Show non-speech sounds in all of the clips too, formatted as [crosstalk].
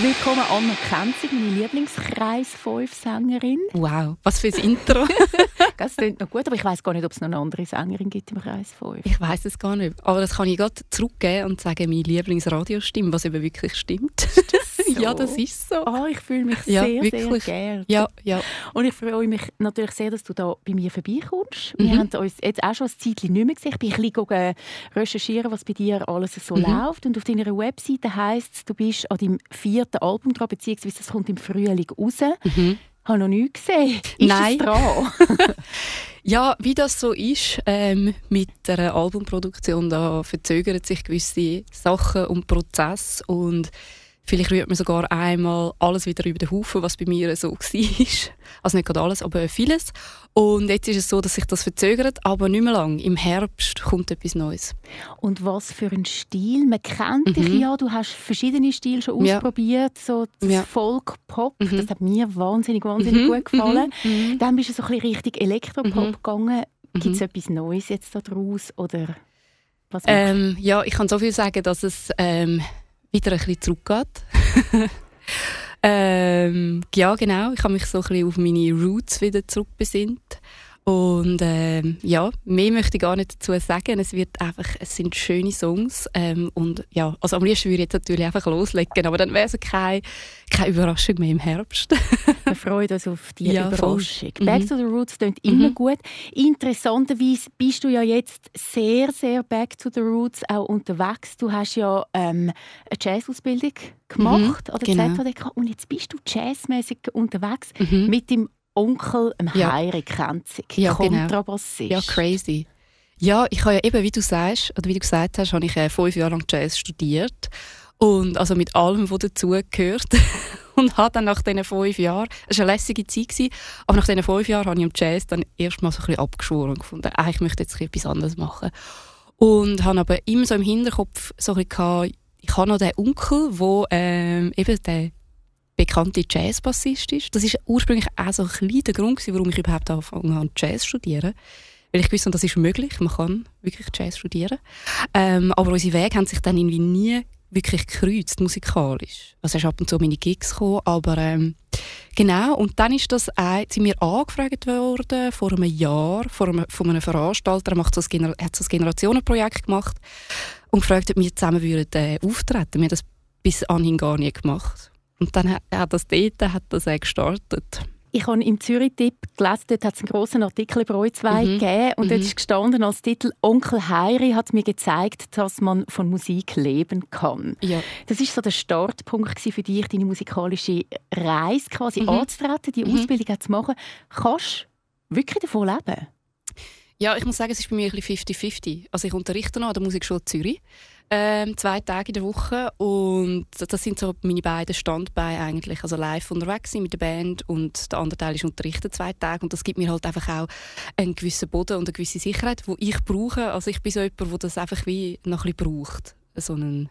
Willkommen Anna Kenzig, meine Lieblingskreis 5 Sängerin. Wow, was für ein Intro. [laughs] das klingt noch gut, aber ich weiß gar nicht, ob es noch eine andere Sängerin gibt im Kreis 5. Ich weiß es gar nicht. Aber das kann ich gerade zurückgeben und sagen, meine Lieblingsradiostimme, was eben wirklich stimmt. So. [laughs] ja, das ist so. Oh, ich fühle mich ja, sehr, wirklich. sehr geehrt. Ja, ja. Und ich freue mich natürlich sehr, dass du da bei mir vorbeikommst. Wir haben uns jetzt auch schon ein Zeitchen nicht mehr gesehen. Ich bin ein bisschen recherchieren, was bei dir alles so Mhm. läuft. Und auf deiner Webseite heisst es, du bist an deinem vierten Album dran, beziehungsweise das kommt im Frühling raus. Mhm. Ich habe noch nichts gesehen. Ist Nein. es dran? [laughs] Ja, wie das so ist ähm, mit der Albumproduktion, da verzögern sich gewisse Sachen und Prozesse und vielleicht rührt man sogar einmal alles wieder über den Haufen, was bei mir so [laughs] war. Also nicht gerade alles, aber vieles. Und jetzt ist es so, dass sich das verzögert, aber nicht mehr lang. Im Herbst kommt etwas Neues. Und was für ein Stil? Man kennt dich Mhm. ja, du hast verschiedene Stile schon Ja. ausprobiert, so das Ja. Folk-Pop, Mhm. das hat mir wahnsinnig, wahnsinnig Mhm, gut gefallen. mhm, mhm. Dann bist du so ein bisschen Richtung Elektropop Mhm. gegangen. Gibt es etwas Neues jetzt daraus oder was? Ähm, ja, ich kann so viel sagen, dass es ähm, wieder ein bisschen zurückgeht. [laughs] ähm, ja, genau. Ich habe mich so ein bisschen auf meine Roots wieder zurückbesinnt. Und ähm, ja, mehr möchte ich gar nicht dazu sagen. Es wird einfach, es sind schöne Songs. Ähm, und ja, also am liebsten würde ich jetzt natürlich einfach loslegen, aber dann wäre es keine, keine Überraschung mehr im Herbst. [laughs] Wir freuen uns auf die Ja, voll. Überraschung. Back Mhm. to the Roots klingt immer Mhm. gut. Interessanterweise bist du ja jetzt sehr, sehr Back to the Roots auch unterwegs. Du hast ja ähm, eine Jazzausbildung gemacht an der genau. Und jetzt bist du jazzmäßig unterwegs Mhm. mit dem Onkel, dem Ja. Heiri Krenzig, Ja, genau. Kontrabassist. Ja, crazy. Ja, ich habe ja eben, wie du sagst, oder wie du gesagt hast, habe ich äh, fünf Jahre lang Jazz studiert. Und also mit allem, was dazugehört. [laughs] und habe dann nach diesen fünf Jahren, es war eine lässige Zeit, gewesen, aber nach diesen fünf Jahren habe ich am Jazz dann erstmal so ein bisschen abgeschworen und gefunden, ah, ich möchte jetzt etwas anderes machen. Und habe aber immer so im Hinterkopf so ein bisschen gehabt, ich habe noch den Onkel, der ähm, eben der bekannte Jazzbassist ist. Das ist ursprünglich auch so ein der Grund, warum ich überhaupt angefangen habe, Jazz zu studieren. Weil ich wusste, das ist möglich, man kann wirklich Jazz studieren. Ähm, aber unsere Wege haben sich dann irgendwie nie wirklich gekreuzt, musikalisch. Also er ist ab und zu meine Gigs gekommen, aber ähm, genau. Und dann ist das auch, sind wir angefragt worden, vor einem Jahr, vor einem, von einem Veranstalter, er ein, hat so ein Generationenprojekt gemacht und gefragt, ob wir zusammen würden, äh, auftreten. Wir haben das bis anhin gar nie gemacht. Und dann hat, hat das dort hat das auch gestartet. Ich habe im Zürich-Tipp gelesen, dort hat es einen grossen Artikel über euch zwei Mhm. gegeben und dort Mhm. ist gestanden als Titel «Onkel Heiri hat mir gezeigt, dass man von Musik leben kann». Ja. Das ist so der Startpunkt für dich, deine musikalische Reise quasi Mhm. anzutreten, die Mhm. Ausbildung zu machen. Kannst du wirklich davon leben? Ja, ich muss sagen, es ist bei mir ein bisschen 50-50. Also ich unterrichte noch an der Musikschule Zürich, ähm, zwei Tage in der Woche und das sind so meine beiden Standbeine eigentlich. Also live unterwegs sein mit der Band und der andere Teil ist unterrichten zwei Tage und das gibt mir halt einfach auch einen gewissen Boden und eine gewisse Sicherheit, die ich brauche. Also ich bin so jemand, der das einfach wie noch ein bisschen braucht, so einen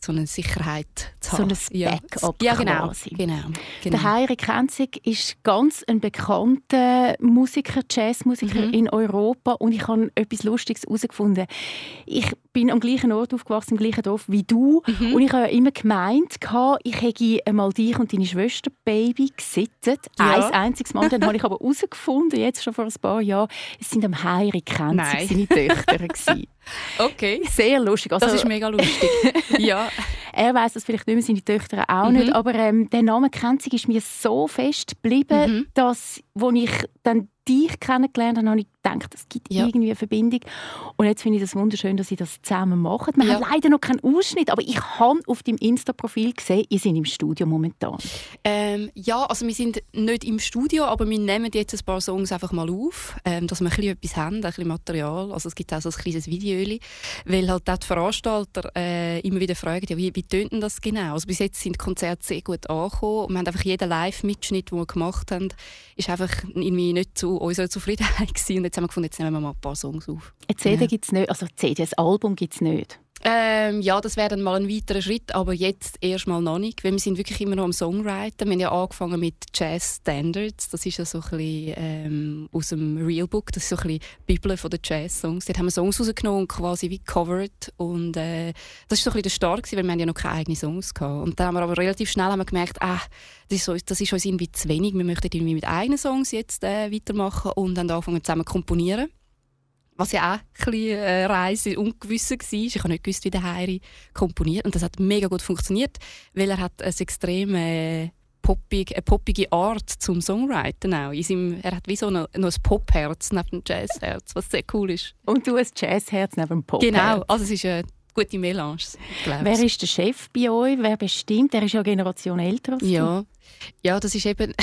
so eine Sicherheit zu So haben. ein ja. Backup ja, genau. quasi. genau, Der genau. Heiri Krenzig ist ganz ein bekannter Musiker, Jazzmusiker Mhm. in Europa und ich habe etwas Lustiges herausgefunden. Ich bin am gleichen Ort aufgewachsen, im gleichen Dorf wie du Mhm. und ich habe ja immer gemeint, ich hätte einmal dich und deine Schwester Baby gesittet. Ja. Ein einziges Mal. Dann habe ich aber herausgefunden, jetzt schon vor ein paar Jahren, es sind am Heiri Nein. seine Töchter. [laughs] Okay. Sehr lustig. Also, Das ist mega lustig. [laughs] ja. er weiß das vielleicht nicht mehr, seine Töchter auch Mhm. nicht, aber ähm, der Name Krenzig ist mir so fest geblieben, Mhm. dass, als ich dann dich kennengelernt habe, habe ich gedacht, es gibt Ja. irgendwie eine Verbindung. Und jetzt finde ich das wunderschön, dass Sie das zusammen machen. Wir Ja. haben leider noch keinen Ausschnitt, aber ich habe auf deinem Insta-Profil gesehen, ihr seid im Studio momentan. Ähm, ja, also wir sind nicht im Studio, aber wir nehmen jetzt ein paar Songs einfach mal auf, ähm, dass wir ein bisschen etwas haben, ein bisschen Material. Also es gibt auch so ein kleines Video, weil halt auch die Veranstalter äh, immer wieder fragen, ja, wie, wie tönt denn das genau? Also bis jetzt sind die Konzerte sehr gut angekommen und wir haben einfach jeden Live-Mitschnitt, den wir gemacht haben, ist einfach irgendwie nicht zu unserer Zufriedenheit [laughs] gewesen. Und jetzt haben wir gefunden, jetzt nehmen wir mal ein paar Songs auf. Eine CD Ja. gibt es nicht, also eine CD, ein Album gibt es nicht. Ähm, ja, das wäre dann mal ein weiterer Schritt, aber jetzt erstmal noch nicht, weil wir sind wirklich immer noch am Songwriten. Wir haben ja angefangen mit Jazz Standards, das ist ja so ein bisschen ähm, aus dem Real Book, das ist so ein bisschen Bibel von den Jazz-Songs. Dort haben wir Songs rausgenommen und quasi wie covered und äh, das ist so ein bisschen der Start gewesen, weil wir haben ja noch keine eigenen Songs gehabt. Und dann haben wir aber relativ schnell haben wir gemerkt, ah, das ist, so, das ist uns irgendwie zu wenig, wir möchten irgendwie mit eigenen Songs jetzt äh, weitermachen und dann angefangen zusammen zu komponieren was ja auch ein bisschen äh, Reise ungewiss war. Ich habe nicht gewusst, wie der Heiri komponiert. Und das hat mega gut funktioniert, weil er hat ein extrem äh, poppig, eine poppige Art zum Songwriten auch. In seinem, er hat wie so noch, noch ein Popherz neben dem Jazzherz, was sehr cool ist. Und du ein Jazzherz neben dem Popherz. Genau, also es ist eine gute Melange. Wer ist der Chef bei euch? Wer bestimmt? Er ist ja eine Generation älter als ja. Ja, das ist eben...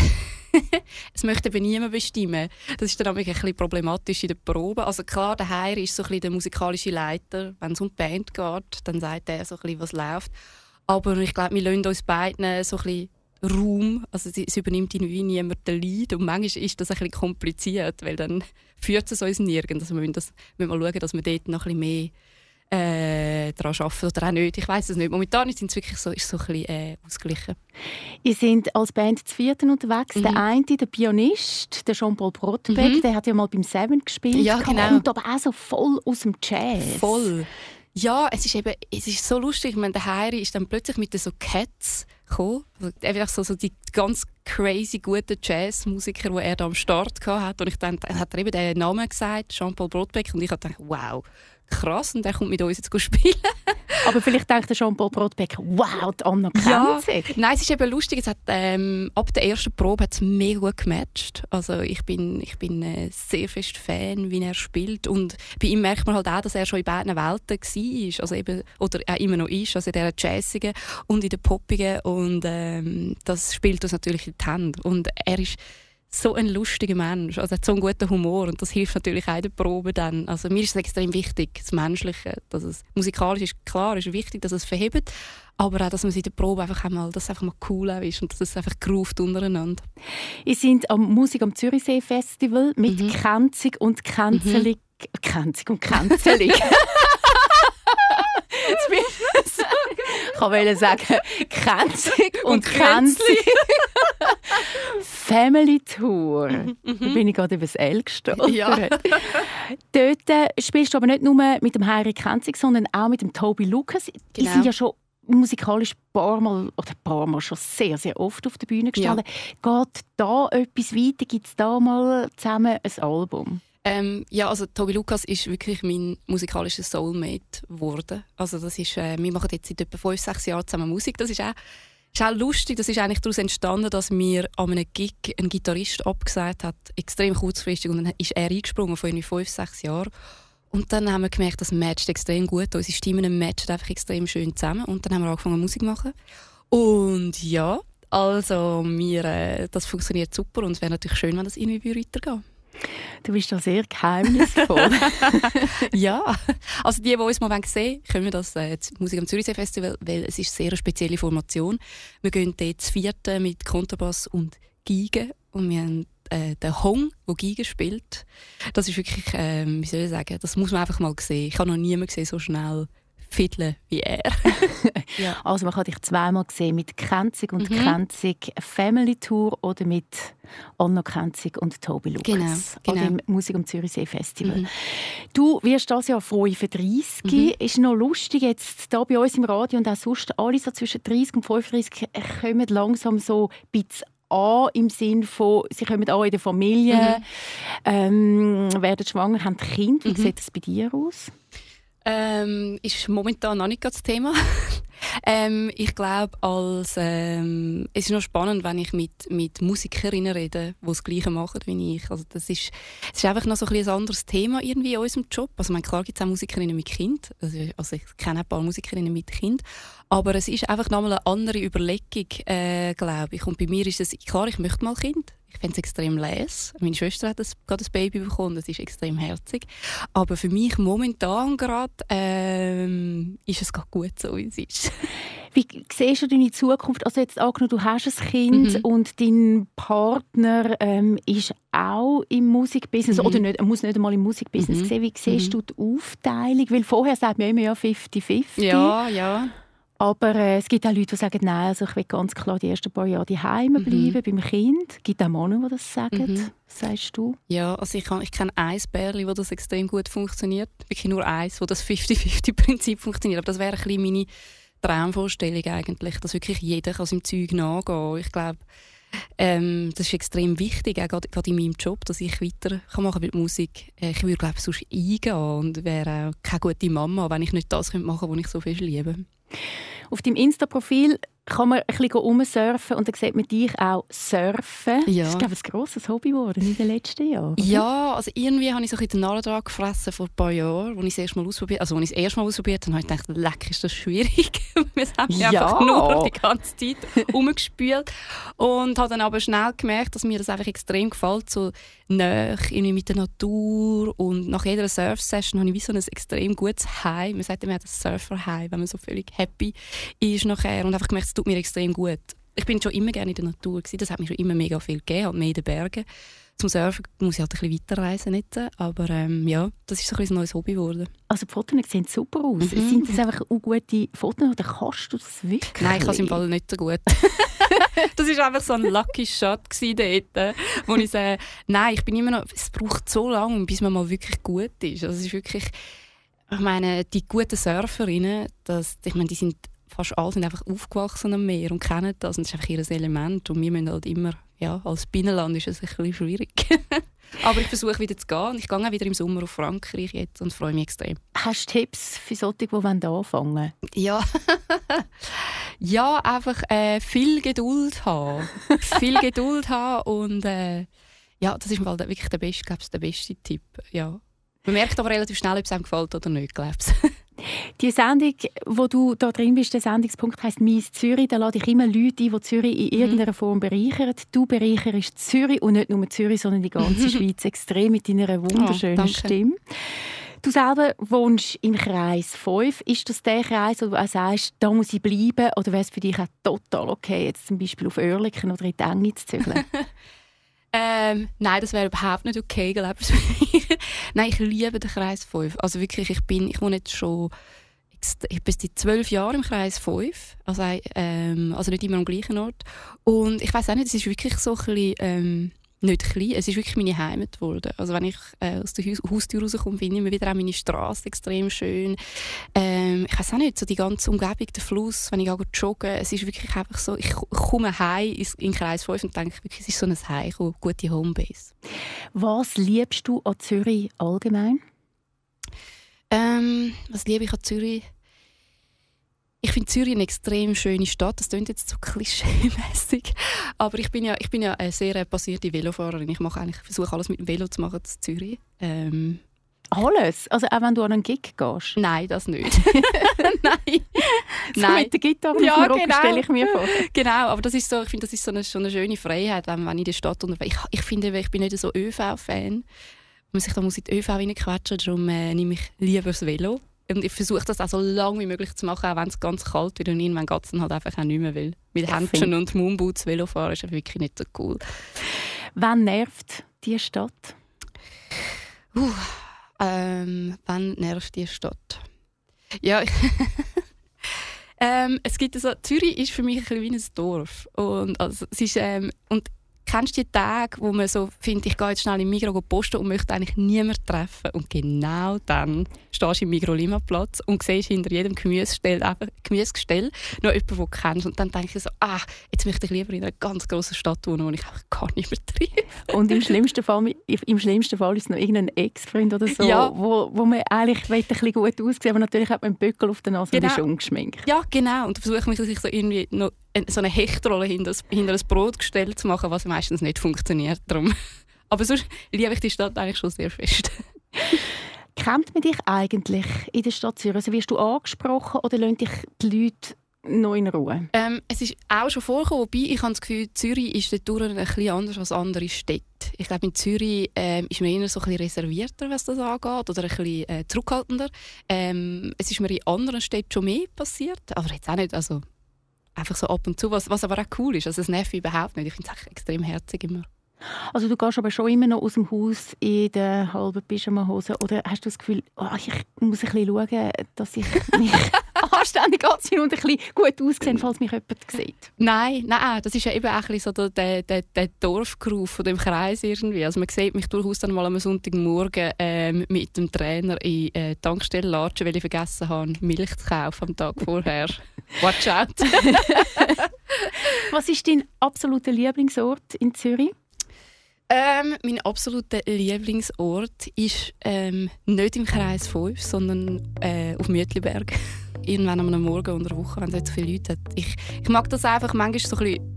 [laughs] es möchte eben niemand bestimmen. Das ist dann ein bisschen problematisch in der Probe. Also klar, der Heir ist so ein bisschen der musikalische Leiter. Wenn es um die Band geht, dann sagt er so ein bisschen, was läuft. Aber ich glaube, wir lassen uns beiden so ein bisschen Raum, also es übernimmt irgendwie niemand den Lead und manchmal ist das ein bisschen kompliziert, weil dann führt es uns nirgends. Also wir müssen, das, müssen mal schauen, dass wir dort noch ein bisschen mehr äh, daran arbeiten oder auch nicht. Ich weiß es nicht. Momentan ist es wirklich so, ist so ein bisschen äh, ausgeglichen. Ihr seid als Band zu vierten unterwegs. Mhm. Der eine, der Pianist, der Jean-Paul Brotbeck, mhm. der hat ja mal beim Seven gespielt. Ja, genau. Kommt aber auch so voll aus dem Jazz. Voll. Ja, es ist eben, es ist so lustig. Ich meine, der Heiri ist dann plötzlich mit so Cats gekommen. Also einfach so, so die ganz crazy guten Jazzmusiker, die er da am Start hatte. Und ich dann, dann hat er eben den Namen gesagt, Jean-Paul Brotbeck. Und ich habe gedacht, wow, krass, und der kommt mit uns jetzt spielen. [laughs] Aber vielleicht denkt der Jean-Paul Brotbeck, wow, die Anna ja. Nein, es ist eben lustig, es hat, ähm, ab der ersten Probe hat es mega gut gematcht. Also ich bin, ich bin äh, sehr fest Fan, wie er spielt und bei ihm merkt man halt auch, dass er schon in beiden Welten war, also eben, oder auch immer noch ist, also in der Jazzigen und in der Poppigen und ähm, das spielt uns natürlich in die Hände und er ist so ein lustiger Mensch. Also er hat so einen guten Humor und das hilft natürlich auch in der Probe dann. Also mir ist es extrem wichtig, das Menschliche, dass es musikalisch ist klar, ist wichtig, dass es verhebt, aber auch, dass man in der Probe einfach einmal, dass es einfach mal cool ist und dass es einfach groovt untereinander. Ihr seid am Musik am Zürichsee Festival mit mhm. Kränzig und Kränzelig. Mhm. Kränzig und Kränzelig. [laughs] ich wollte sagen, [laughs] kränzig und, und kränzig. [laughs] Family Tour. Mhm. Da bin ich gerade über das L gestolpert. Ja. [laughs] Dort äh, spielst du aber nicht nur mit dem Harry Kränzig, sondern auch mit dem Toby Lucas. Genau. Die sind ja schon musikalisch ein paar Mal, oder ein paar Mal schon sehr, sehr oft auf der Bühne gestanden. Ja. Geht da etwas weiter? Gibt es da mal zusammen ein Album? Ähm, ja, also Tobi Lukas ist wirklich mein musikalischer Soulmate geworden. Also das ist, äh, wir machen jetzt seit etwa fünf, sechs Jahren zusammen Musik. Das ist auch, ist auch lustig. Das ist eigentlich daraus entstanden, dass mir an einem Gig ein Gitarrist abgesagt hat, extrem kurzfristig, und dann ist er eingesprungen vor fünf, sechs Jahren. Und dann haben wir gemerkt, das matcht extrem gut. Unsere Stimmen matchen einfach extrem schön zusammen. Und dann haben wir angefangen Musik zu machen. Und ja, also wir, äh, das funktioniert super und es wäre natürlich schön, wenn das irgendwie weitergeht. Du bist da sehr geheimnisvoll. [laughs] [laughs] ja, also die, die uns mal sehen wollen, können wir das äh, Musik am Zürichsee Festival, weil es ist eine sehr spezielle Formation. Wir gehen dort zu vierten mit Kontrabass und Geige und wir haben äh, den Hong, der Geige spielt. Das ist wirklich, äh, wie soll ich sagen, das muss man einfach mal sehen. Ich habe noch niemanden gesehen so schnell Fiddle wie er. [laughs] ja. Also man kann dich zweimal sehen mit Kenzig und mhm. Kenzig Family Tour oder mit Anna Kenzig und Tobi Lukas. Genau, genau. Also im Musik am Zürichsee Festival. Mhm. Du wirst das Jahr 35. Mhm. Ist noch lustig, jetzt hier bei uns im Radio und auch sonst, alle so zwischen 30 und 35 kommen langsam so ein bisschen an im Sinn von, sie kommen an in der Familie, mhm. ähm, werden schwanger, haben Kind. Wie mhm. sieht das bei dir aus? Ähm, ist momentan noch nicht das Thema. [laughs] ähm, ich glaube, ähm, es ist noch spannend, wenn ich mit, mit Musikerinnen rede, die das Gleiche machen wie ich. Also das ist, es ist einfach noch so ein, ein anderes Thema irgendwie in unserem Job. Also meine, klar gibt es auch Musikerinnen mit Kind. Also, also ich kenne ein paar Musikerinnen mit Kind. Aber es ist einfach nochmal eine andere Überlegung, äh, glaube ich. Und bei mir ist es klar, ich möchte mal Kind. Ich finde es extrem les. Meine Schwester hat das, gerade ein Baby bekommen, das ist extrem herzig. Aber für mich momentan gerade ähm, ist es gerade gut so, wie es ist. [laughs] Wie siehst du deine Zukunft? Also jetzt angenommen, du hast ein Kind mhm. und dein Partner ähm, ist auch im Musikbusiness mhm. oder nicht, muss nicht einmal im Musikbusiness mhm. sehen. Wie siehst mhm. du die Aufteilung? Weil vorher sagt man immer ja 50-50. Ja, ja. Aber äh, es gibt auch Leute, die sagen, nein, also ich will ganz klar die ersten paar Jahre daheim mhm. bleiben, beim Kind. Es gibt auch Männer, die das sagen. Mhm. Was sagst du? Ja, also ich, ich kenne ein Bärli, wo das extrem gut funktioniert. Wirklich nur eins, wo das 50-50-Prinzip funktioniert. Aber das wäre ein bisschen meine Traumvorstellung eigentlich, dass wirklich jeder kann seinem Zeug nachgehen kann. Ich glaube, ähm, das ist extrem wichtig, auch gerade, gerade in meinem Job, dass ich weiter kann machen mit Musik. Äh, ich würde glaube sonst eingehen und wäre auch keine gute Mama, wenn ich nicht das machen könnte, was ich so viel liebe. Auf deinem Insta-Profil kann man ein bisschen umsurfen und dann sieht man dich auch surfen. Ja. Das ist, glaube ich, ein grosses Hobby geworden in den letzten Jahren. Ja, also irgendwie habe ich so ein den Narren dran gefressen vor ein paar Jahren, als ich es erst mal ausprobiert also als ich es erst mal ausprobiert habe, habe ich gedacht, leck, ist das schwierig. [laughs] Wir haben ja. einfach nur die ganze Zeit rumgespült und habe dann aber schnell gemerkt, dass mir das einfach extrem gefällt, so nah mit der Natur und nach jeder Surf-Session habe ich wie so ein extrem gutes High. Man sagt immer das Surfer-High, wenn man so völlig happy ist nachher und einfach gemerkt, tut mir extrem gut. Ich bin schon immer gerne in der Natur gewesen. Das hat mir schon immer mega viel gegeben, halt mehr in den Bergen. Zum Surfen muss ich halt ein bisschen weiterreisen nicht, aber ähm, ja, das ist so ein, ein neues Hobby geworden. Also die Fotos sehen super aus. Mhm. Sind das einfach auch gute Fotos oder kannst du das wirklich? Nein, ich kann es im Fall nicht so gut. [laughs] das war einfach so ein Lucky Shot dort, wo ich sage, nein, ich bin immer noch, es braucht so lange, bis man mal wirklich gut ist. Also es ist wirklich, ich meine, die guten Surferinnen, das, ich meine, die sind fast alle sind einfach aufgewachsen am Meer und kennen das. Und das ist einfach ihr Element. Und wir müssen halt immer, ja, als Binnenland ist es ein bisschen schwierig. [laughs] Aber ich versuche wieder zu gehen. Ich gehe auch wieder im Sommer auf Frankreich jetzt und freue mich extrem. Hast du Tipps für solche, die anfangen wollen? Ja. [laughs] ja, einfach äh, viel Geduld haben. viel Geduld haben und äh, ja, das ist mal wirklich der beste, der beste Tipp. Ja. Man merkt aber relativ schnell, ob es einem gefällt oder nicht, glaubst [laughs] Die Sendung, wo du da drin bist, der Sendungspunkt heißt «Mies Zürich». Da lade ich immer Leute ein, die Zürich in mhm. irgendeiner Form bereichern. Du bereicherst Zürich und nicht nur Zürich, sondern die ganze [laughs] Schweiz extrem mit deiner wunderschönen oh, Stimme. Du selber wohnst im Kreis 5. Ist das der Kreis, wo du auch sagst, da muss ich bleiben? Oder wäre es für dich auch total okay, jetzt zum Beispiel auf Oerlikon oder in die Enge zu zügeln? [laughs] Ähm, nein, das wäre überhaupt nicht okay, glaube [laughs] ich. nein, ich liebe den Kreis 5. Also wirklich, ich bin, ich wohne jetzt schon ich bin seit zwölf Jahren im Kreis 5, also, ähm, also nicht immer am gleichen Ort. Und ich weiß auch nicht, es ist wirklich so ein bisschen, ähm, nicht klein, es ist wirklich meine Heimat geworden. Also wenn ich äh, aus der Haustür rauskomme, finde ich immer wieder auch meine Straße extrem schön. Ähm, ich weiß auch nicht, so die ganze Umgebung, der Fluss, wenn ich gehe joggen, es ist wirklich einfach so, ich komme heim in den Kreis 5 und denke wirklich, es ist so ein Heim, eine gute Homebase. Was liebst du an Zürich allgemein? Ähm, was liebe ich an Zürich? Ich finde Zürich eine extrem schöne Stadt. Das klingt jetzt so [laughs] klischee-mässig. Aber ich bin ja, ich bin ja eine sehr passierte Velofahrerin. Ich mache eigentlich, versuche alles mit dem Velo zu machen in Zürich. Ähm, alles? Also auch wenn du an einen Gig gehst? Nein, das nicht. [laughs] [laughs] Nein. so Nein. mit der Gitarre ja, auf dem genau. stelle ich mir vor. Genau, aber das ist so, ich finde, das ist so eine, so eine schöne Freiheit, wenn, wenn ich in der Stadt unterwegs ich, ich finde, ich bin nicht so ÖV-Fan. Man sich da muss in die ÖV reinquetschen, darum äh, nehme ich lieber das Velo. Und ich versuche das auch so lange wie möglich zu machen, auch wenn es ganz kalt wird und irgendwann geht es dann halt einfach auch nicht mehr will. Mit Händchen und Moonboots Velofahren ist wirklich nicht so cool. Wann nervt die Stadt? Uh, ähm, wann nervt die Stadt? Ja, [laughs] ähm, es gibt also, Zürich ist für mich ein ein Dorf. Und, also, es ist, ähm, und Kennst du die Tage, wo man so findet, ich gehe jetzt schnell im Migros posten und möchte eigentlich niemanden treffen? Und genau dann stehst du im Migros Limaplatz und siehst hinter jedem Gemüsegestell, einfach Gemüsegestell noch jemanden, den du kennst. Und dann denke ich so, ah, jetzt möchte ich lieber in einer ganz großen Stadt wohnen, wo ich einfach gar nicht mehr treffe. Und im [laughs] schlimmsten Fall, im schlimmsten Fall ist es noch irgendein Ex-Freund oder so, ja. wo, wo man eigentlich ein bisschen gut aussieht, aber natürlich hat man einen Böckel auf der Nase genau. und ist ungeschminkt. Ja, genau. Und da versuche ich mich so irgendwie noch so eine Hechtrolle hinter, hinter ein Brotgestell zu machen, was meistens nicht funktioniert. Darum. [laughs] Aber sonst liebe ich die Stadt eigentlich schon sehr fest. [laughs] Kennt man dich eigentlich in der Stadt Zürich? Also wirst du angesprochen oder lassen dich die Leute noch in Ruhe? Ähm, es ist auch schon vorgekommen, wobei ich habe das Gefühl, Zürich ist dort ein bisschen anders als andere Städte. Ich glaube, in Zürich ähm, ist man eher so ein bisschen reservierter, was das angeht, oder ein bisschen äh, zurückhaltender. Ähm, es ist mir in anderen Städten schon mehr passiert, aber jetzt auch nicht, also einfach so ab und zu, was, was aber auch cool ist. Also es nervt überhaupt nicht. Ich finde es extrem herzig immer. Also du gehst aber schon immer noch aus dem Haus in der halben Pyjama-Hose oder hast du das Gefühl, oh, ich muss ein bisschen schauen, dass ich [laughs] mich anständig anziehe und ein bisschen gut aussehe, falls mich jemand sieht? Nein, nein, das ist ja eben auch ein so der, der, der, Dorfgeruf von dem Kreis irgendwie. Also man sieht mich durchaus dann mal am Sonntagmorgen ähm, mit dem Trainer in äh, Tankstelle latschen, weil ich vergessen habe, Milch zu kaufen am Tag vorher. Watch out! [laughs] Was ist dein absoluter Lieblingsort in Zürich? Ähm, mein absoluter Lieblingsort ist ähm, nicht im Kreis 5, sondern äh, auf Mütliberg. [laughs] Irgendwann am Morgen unter der Woche, wenn es so viele Leute hat. Ich, ich mag das einfach manchmal so ein bisschen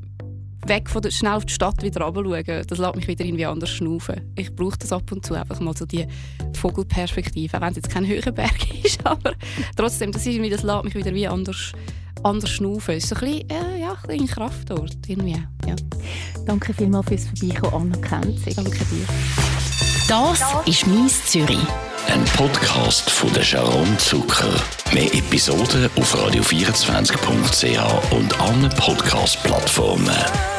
weg von der, schnell auf die Stadt wieder runterschauen. Das lässt mich wieder irgendwie anders schnaufen. Ich brauche das ab und zu einfach mal so die Vogelperspektive, auch wenn es jetzt kein höherer Berg [laughs] ist, aber trotzdem, das, ist, das lässt mich wieder wie anders anders schnaufen. Es ist ein bisschen, äh, ja, ein Kraftort. Irgendwie. Ja. Danke vielmals fürs Vorbeikommen, Anna Kenz. Danke dir. Das ist «Mies Zürich». Ein Podcast von der Sharon Zucker. Mehr Episoden auf radio24.ch und allen Podcast-Plattformen.